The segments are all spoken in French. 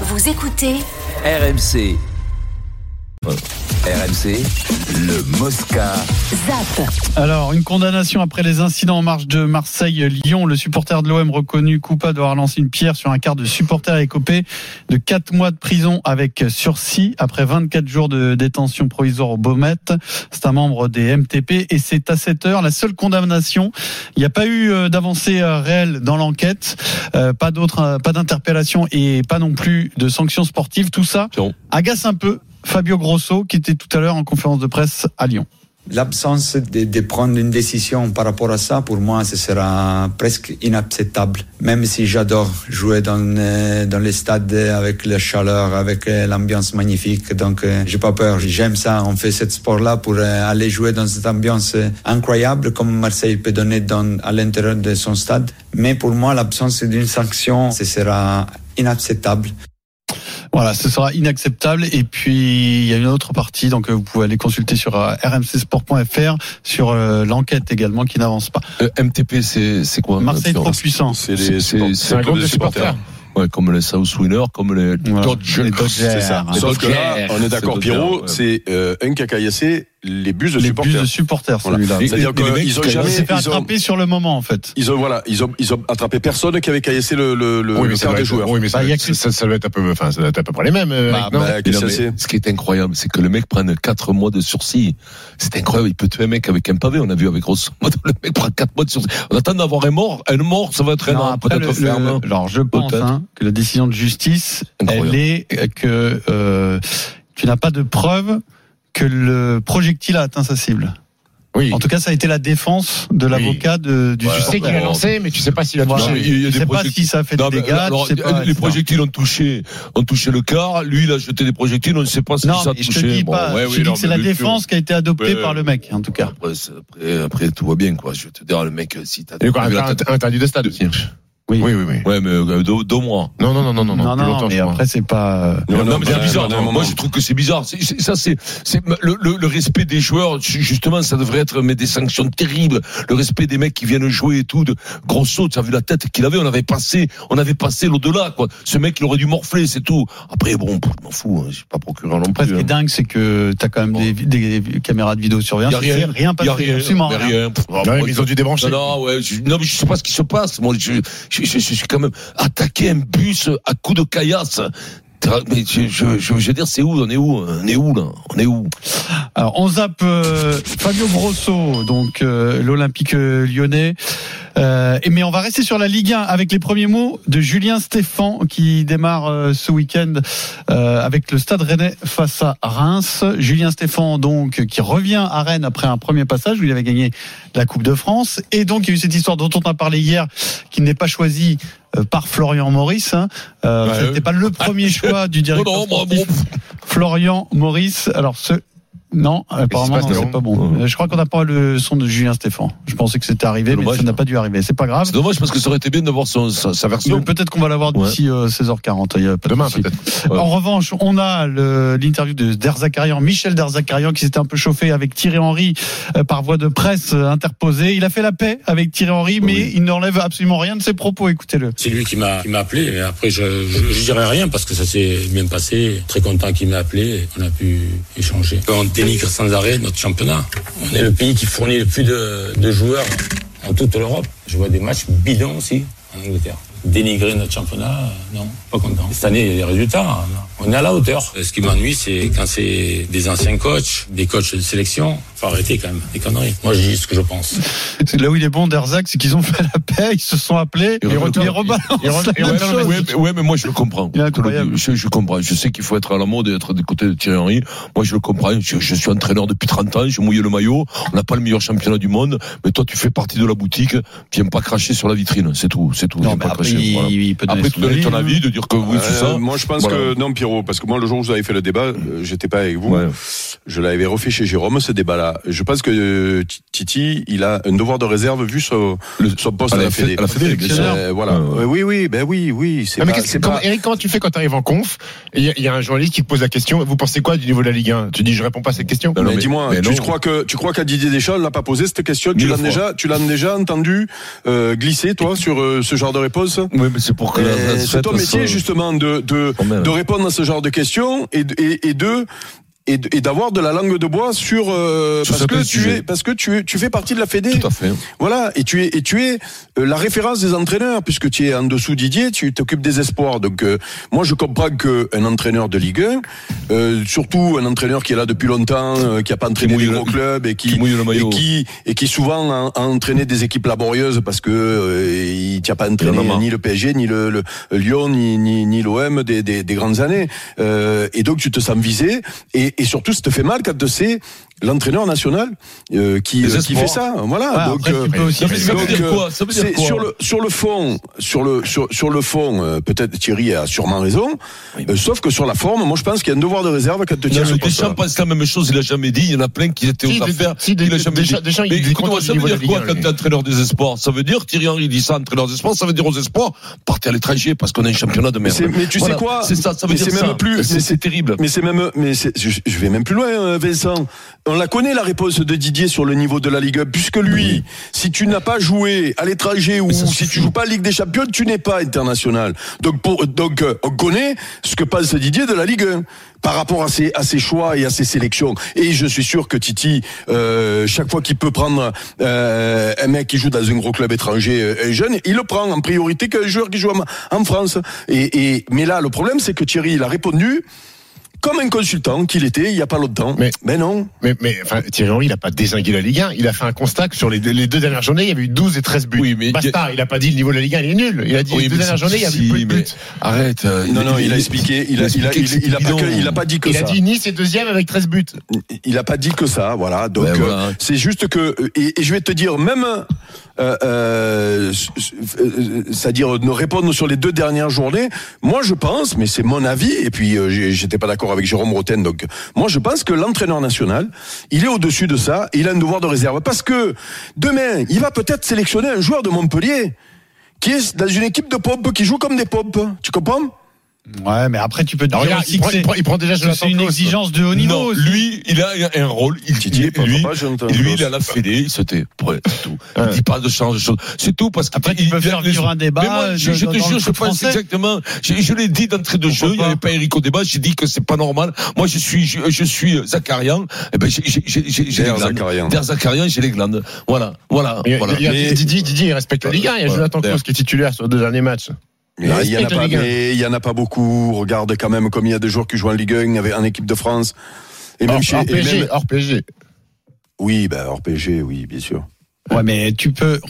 Vous écoutez RMC. RMC, le Mosca. ZAP. Alors, une condamnation après les incidents en marche de Marseille-Lyon. Le supporter de l'OM reconnu coupable d'avoir lancé une pierre sur un quart de supporter écopé de 4 mois de prison avec sursis après 24 jours de détention provisoire au Baumette. C'est un membre des MTP et c'est à cette heure la seule condamnation. Il n'y a pas eu euh, d'avancée euh, réelle dans l'enquête, euh, pas d'autres, pas d'interpellation et pas non plus de sanctions sportives. Tout ça agace un peu Fabio Grosso qui était tout à l'heure en conférence de presse à Lyon. L'absence de, prendre une décision par rapport à ça, pour moi, ce sera presque inacceptable. Même si j'adore jouer dans, euh, dans les stades avec la chaleur, avec euh, l'ambiance magnifique. Donc, euh, j'ai pas peur. J'aime ça. On fait ce sport-là pour aller jouer dans cette ambiance incroyable comme Marseille peut donner à l'intérieur de son stade. Mais pour moi, l'absence d'une sanction, ce sera inacceptable. Voilà, ce sera inacceptable. Et puis, il y a une autre partie, donc euh, vous pouvez aller consulter sur euh, rmcsport.fr, sur euh, l'enquête également qui n'avance pas. Euh, MTP, c'est c'est quoi Marseille trop puissant. C'est C'est- les- c'est- c'est- c'est un groupe de supporters. Ouais, comme les South Winners, comme les Voilà. Dodgers. Les Dodgers. C'est ça. Les Sauf que là, on est d'accord, Pierrot, ouais. c'est euh, un qui a caillassé les bus de Les supporters. bus de supporters, Voilà. celui-là. C'est-à-dire qu'ils ont jamais, fait ils ont, attraper sur le moment, en fait. ils ont, voilà, ils ont, ils ont attrapé personne qui avait caillassé le, le, le, Oui, le des être, joueurs. oui, mais ça, Bah, ça, ça, ça doit être un peu, enfin, ça doit être à peu près les mêmes. euh, Bah, non bah, qu'est-ce Non, ce qui est incroyable, c'est que le mec prenne 4 mois de sursis. C'est incroyable. Il peut tuer un mec avec un pavé. On a vu avec grosso modo, le mec prend 4 mois de sursis. On attend d'avoir un mort. Un mort, ça va être un Non, an, après, peut-être le- ferme. le- alors, je pense hein, que la décision de justice, Incroyable. elle est que euh, tu n'as pas de preuve que le projectile a atteint sa cible. Oui. En tout cas, ça a été la défense de l'avocat de, du Ouais. Tu sais qu'il a lancé, mais tu sais pas s'il a Voilà. touché. Il y a- a des sais pas projectiles. si ça a fait Non, des dégâts. alors, tu sais pas, les projectiles ont touché, ont touché le quart. Lui, il a jeté des projectiles. On ne sait pas si Non, ça a mais je touché. te dis Bon, pas. ouais, je oui, te dis non, que c'est la défense qui a été adoptée par le mec, en tout cas. Après, après, après, tout va bien, quoi. Je vais te dire, le mec, si t'as Il inter- tête- interdit de stade aussi. Oui. Oui, oui, oui. Ouais, mais euh, deux, deux mois. Non, non, non, non, non, Non, plus non, longtemps, mais après, c'est pas. euh, Non, non, mais c'est bizarre. non, non, Moi, non. je trouve que c'est bizarre. C'est- c'est- ça, c'est, c'est le, le, le respect des joueurs. Justement, ça devrait être mais des sanctions terribles. Le respect des mecs qui viennent jouer et tout. De Grosso, tu as vu la tête qu'il avait. On avait passé, on avait passé l'au-delà. Quoi. Ce mec, il aurait dû morfler, c'est tout. Après, bon, je m'en fous. Hein. Je suis pas procureur non Après, ce plus. qui est hein. dingue, c'est que t'as quand même Bon. des, des caméras de vidéosurveillance. Y a rien. Il rien Il a rien. absolument rien. rien. Pff, Non, moi, ils ont dû débrancher. Non, non, ouais, je, non, mais je sais pas ce qui se passe. Moi, je, je, suis quand même attaqué un bus à coups de caillasse. Mais je veux dire, c'est où On est où On est où là On est où? Alors, on zappe euh, Fabio Grosso, donc euh, l'Olympique euh, lyonnais. Euh, mais on va rester sur la Ligue 1 avec les premiers mots de Julien Stéphan qui démarre euh, ce week-end euh, avec le Stade Rennais face à Reims. Julien Stéphan donc qui revient à Rennes après un premier passage où il avait gagné la Coupe de France et donc il y a eu cette histoire dont on a parlé hier qui n'est pas choisie euh, par Florian Maurice. Hein. Euh, C'était pas le premier choix du directeur non, moi, sportif. bon, Florian Maurice. Alors ce non, apparemment non, c'est pas bon. Ouais. Euh, Je crois qu'on n'a pas le son de Julien Stéphan. Je pensais que c'était arrivé, mais ça n'a pas dû arriver. C'est pas grave. c'est dommage parce que ça aurait été bien d'avoir son, sa, sa version. Peut-être qu'on va l'avoir d'ici euh, 16h40. il y a pas de Demain, peut-être. Ouais. En revanche, on a l'interview de Derzakarian, Michel Derzakarian, qui s'était un peu chauffé avec Thierry Henry euh, par voie de presse euh, interposée. Il a fait la paix avec Thierry Henry, mais Oui. il n'enlève absolument rien de ses propos. Écoutez-le. C'est lui qui m'a appelé. Mais après, je, je, je dirais rien parce que ça s'est bien passé. Très content qu'il m'ait appelé. On a pu échanger. Dénigre sans arrêt notre championnat. On est le pays qui fournit le plus de, joueurs en toute l'Europe. Je vois des matchs bidons aussi en Angleterre. Dénigrer notre championnat, non, pas content. Cette année, il y a des résultats. non. On est à la hauteur. Ce qui m'ennuie, c'est quand c'est des anciens coachs, des coachs de sélection. Faut arrêter quand même des conneries. Moi, je dis ce que je pense. C'est là où il est bon, Derzak, c'est qu'ils ont fait la paix, ils se sont appelés, ils rebalancent. Ouais, mais, ouais, mais moi je le comprends. Je, je comprends. Je sais qu'il faut être à la mode et être du côté de Thierry Henry. Moi je le comprends. Je, je suis entraîneur depuis 30 ans. Je mouille le maillot. On n'a pas le meilleur championnat du monde. Mais toi tu fais partie de la boutique. Viens pas cracher sur la vitrine. C'est tout. C'est tout. Non, Viens mais pas après, cracher. il, Voilà. il peut donner Après son tu donnes ton avis, de dire que oui c'est Euh, ça. moi, je pense Voilà. que non, Pierrot. Parce que moi, le jour où vous avez fait le débat, euh, j'étais pas avec vous. Ouais. Je l'avais refait chez Jérôme, ce débat-là. Je pense que euh, Titi, il a un devoir de réserve vu son, Le- son poste à la la Fédé-. Euh, voilà. Ouais, ouais. Oui, oui, ben oui, oui. C'est Ah, mais pas, qu'est-ce que- c'est pas- Eric, comment tu fais quand tu arrives en conf il y, a- il y a un journaliste qui te pose la question Vous pensez quoi du niveau de la Ligue 1 Tu dis Je réponds pas à cette question. Non, non, mais mais- dis-moi, mais tu non. crois que tu crois qu'à Didier Deschamps, l'a pas posé cette question? Tu l'as déjà, tu l'as déjà entendu euh, glisser toi sur euh, ce genre de réponse? Oui, mais c'est pour que C'est ton métier justement de de, de répondre à ce genre de questions. Et de- et, et de et d'avoir de la langue de bois sur, euh, Sur parce que tu es parce que tu es, tu fais partie de la Fédé. Tout à fait. voilà et tu es et tu es euh, la référence des entraîneurs puisque tu es en dessous Didier tu t'occupes des espoirs. Donc euh, moi je comprends que un entraîneur de Ligue 1 euh, surtout un entraîneur qui est là depuis longtemps euh, qui a pas entraîné des gros clubs et qui, et qui et qui souvent a, a entraîné des équipes laborieuses parce que euh, il t'a pas entraîné ni le PSG ni le, le Lyon ni ni, ni l'OM des, des, des grandes années. Euh, et donc tu te sens visé. Et, et surtout ça te fait mal quand c'est l'entraîneur national euh, qui, euh, qui fait ça voilà Ouais, donc euh, peux aussi donc, dire euh, quoi Ça veut dire quoi sur le sur le fond, sur le sur, sur le fond, euh, peut-être Thierry a sûrement raison. Oui. euh, sauf que sur la forme, moi je pense qu'il y a un devoir de réserve quand tu Non, tiens ce mais poste. Deschamps pense la même chose, il a jamais dit. Il y en a plein qui étaient Si, aux affaires. si, il a jamais Deschamps- dit. Deschamps, il Mais contre le ça veut dire quoi quand t'es entraîneur des espoirs? Ça veut dire, Thierry Henry dit ça, entraîneur des espoirs, ça veut dire aux espoirs, partez à l'étranger parce qu'on a un championnat de merde. c'est- mais tu sais quoi? C'est ça, ça veut dire c'est ça. même plus- C'est- terrible. Mais c'est même, mais c'est- je, vais même plus loin, Vincent. On la connaît la réponse de Didier sur le niveau de la Ligue 1, puisque lui, si tu n'as pas joué à l'étranger ou si suffit. tu joues pas à Ligue des Champions, tu n'es pas international. Donc, pour, donc, euh, on connaît ce que pense Didier de la Ligue 1 par rapport à ses, à ses choix et à ses sélections. Et je suis sûr que Titi, euh, chaque fois qu'il peut prendre euh, un mec qui joue dans un gros club étranger, euh, un jeune, il le prend en priorité qu'un joueur qui joue en, en France. Et, et, mais là, le problème, c'est que Thierry, il a répondu comme un consultant qu'il était il y a pas longtemps. Mais- Mais, non. Mais, mais enfin, Thierry Henry, il a pas désingué la Ligue 1. Il a fait un constat que sur les deux, les deux dernières journées, il y avait eu 12 et 13 buts. Oui, mais- Basta, il a pas dit le niveau de la Ligue 1, il est nul. Il a dit Oui, les deux mais dernières journées, il y avait eu peu de buts. Arrête. euh, Non, non, il a expliqué, il a, il a, expliqué il, il pas, que- il dit que Il ça. a dit Nice est deuxième avec 13 buts. Il a pas dit que ça, voilà. Donc Ben euh, voilà. c'est juste que et, et je vais te dire même, euh, euh, euh, c'est-à-dire ne répondre sur les deux dernières journées. Moi, je pense, mais c'est mon avis. Et puis j'étais pas d'accord avec Jérôme Roten. Donc moi, je pense que l'entraîneur national, il est au-dessus de ça. Il a un devoir de réserve parce que demain, il va peut-être sélectionner un joueur de Montpellier qui est dans une équipe de pompe qui joue comme des pompes. Tu comprends? Ouais, mais après tu peux dire regarde, aussi il, que prend, il, prend, il prend déjà c'est une exigence de haut niveau. Non, aussi. lui, il a un rôle. Il, Titi, il- pourquoi lui, pas, lui, il a la fédé, il se tait. Ouais, c'est tout. Ouais. Il dit pas de changer de choses. C'est tout parce que Après, tu il- peux il- faire les- vivre un débat Mais moi, je, de- je te le jure, je pense français. exactement. Je, je l'ai dit d'entrée de jeu. Il n'y avait pas Eric au débat. J'ai dit que c'est pas normal. Moi, je suis, je, je suis Zakarian. Eh ben, j'ai, j'ai, j'ai, j'ai j'ai les Der glandes. Der Zakarian, j'ai les glandes. Voilà, voilà, Il y a- voilà. Didier, Didier, il respecte la Ligue 1. Il y a. Jonathan Klaus qui est titulaire sur deux derniers matchs. Il il y en a respecte la pas, Ligue un. mais il y en a pas beaucoup. Regarde quand même comme il y a des joueurs qui jouent en Ligue 1 avec en équipe de France. Et même Hors, chez, hors et PSG, même- hors PSG. oui, ben hors PSG, oui, bien sûr. Ouais, mais tu peux,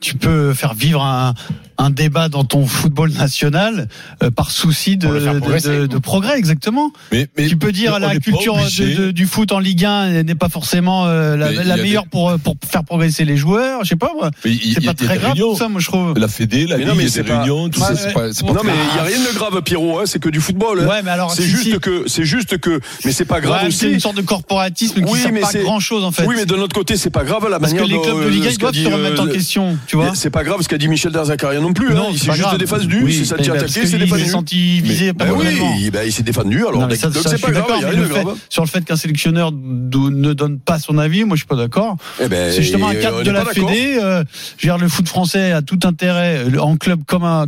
tu peux faire vivre un, un débat dans ton football national euh, par souci de, de, de- de progrès, exactement. Mais, mais tu peux dire la culture de- de- du foot en Ligue 1 n'est pas forcément euh, la, la meilleure pour pour faire progresser les joueurs. Je sais pas moi. C'est pas des très grave réunions. tout ça, moi je trouve. La Fédé, la Ligue, non, mais des pas- réunions, tout Ouais, ça, c'est pas, c'est pas Non, mais il y a rien de grave, Pierrot. Hein, c'est que du football. hein. Ouais, mais alors c'est si, juste si. que, c'est juste que, mais c'est pas grave Ouais, c'est aussi. une sorte de corporatisme qui Oui, sert mais pas c'est- grand chose en fait. Oui, mais de notre côté, c'est pas grave la Parce que manière les clubs de euh, Ligue 1 ce qu'a doivent se remettre en euh, question, tu vois. C'est pas grave ce qu'a dit Michel Derzakarian non plus. Non, hein. Il c'est s'est juste grave. défendu, Oui, il s'est mais senti parce attaqué, il s'est défendu. senti visé Ben oui, ben il s'est défendu. Alors, ça, donc ça, c'est pas grave, il y a le fait- sur le fait qu'un sélectionneur ne donne pas son avis, moi je suis pas d'accord. Eh ben, C'est justement un cadre de la. Fédé. Euh, je veux le foot français a tout intérêt en club comme, à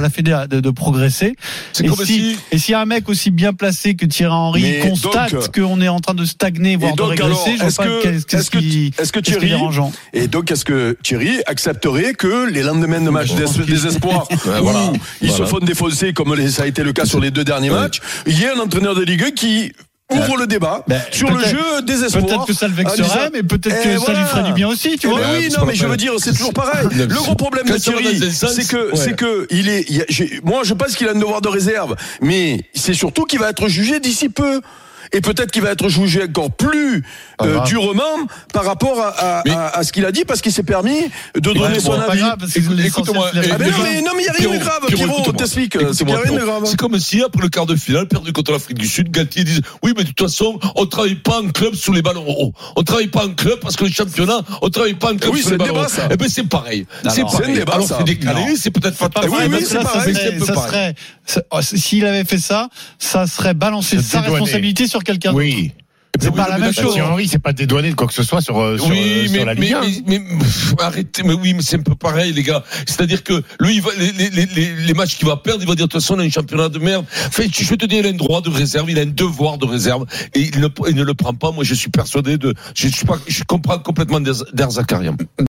la Fédé de, progresser. C'est Et s'il y a un mec aussi bien placé que Thierry Henry constate qu'on est en train de stagner, voire de régresser, je est-ce pas que- qu'est-ce est-ce que- qui, est dérangeant. Et donc, est-ce que Thierry accepterait que les lendemains de match des, des espoirs, Ouais, où voilà. ils se Voilà. font défoncer, comme ça a été le cas sur les deux derniers Ouais. matchs, il y a un entraîneur de Ligue 1 qui ouvre le débat Ben, sur le jeu des espoirs. Peut-être que ça le vexerait, mais peut-être Eh, que ça voilà. lui ferait du bien aussi, tu Eh vois. ben oui, non, mais je veux dire, c'est toujours pareil. Le gros problème de Thierry, c'est que, ouais. c'est que, il est, il a- moi, je pense qu'il a un devoir de réserve, mais c'est surtout qu'il va être jugé d'ici peu. Et peut-être qu'il va être jugé encore plus euh, durement par rapport à, à, Mais- à- à ce qu'il a dit parce qu'il s'est permis de donner bon, son pas avis. écoute-moi, eh, Ah non, mais, non, mais il n'y a rien de grave, Pierrot, c'est de Pierrot. grave. C'est comme si après le quart de finale, perdu contre l'Afrique du Sud, Galtier disent oui, mais de toute façon, on travaille pas en club sous les ballons hauts. On travaille pas en club parce que le championnat, on travaille pas en club Oui, sous c'est les ballons débat, hauts. ça. Eh ben c'est pareil. C'est un pareil. débat, Alors c'est décalé, c'est peut-être pas oui, pareil, oui, c'est pareil, oh, s'il avait fait ça, ça serait balancer sa responsabilité sur quelqu'un d'autre. Oui. C'est pas la même chose. Thierry Henry, c'est pas dédouané de quoi que ce soit sur, sur, oui, euh, mais, sur la mais, Ligue 1. mais, mais, pff, arrêtez, mais oui, mais c'est un peu pareil, les gars. C'est-à-dire que lui, il va, les, les, les, les matchs qu'il va perdre, il va dire, de toute façon, on a un championnat de merde. Enfin, je vais te dire, il a un droit de réserve, il a un devoir de réserve, et il ne, il ne le prend pas. Moi, je suis persuadé de, je suis pas, je comprends complètement Der Zakarian.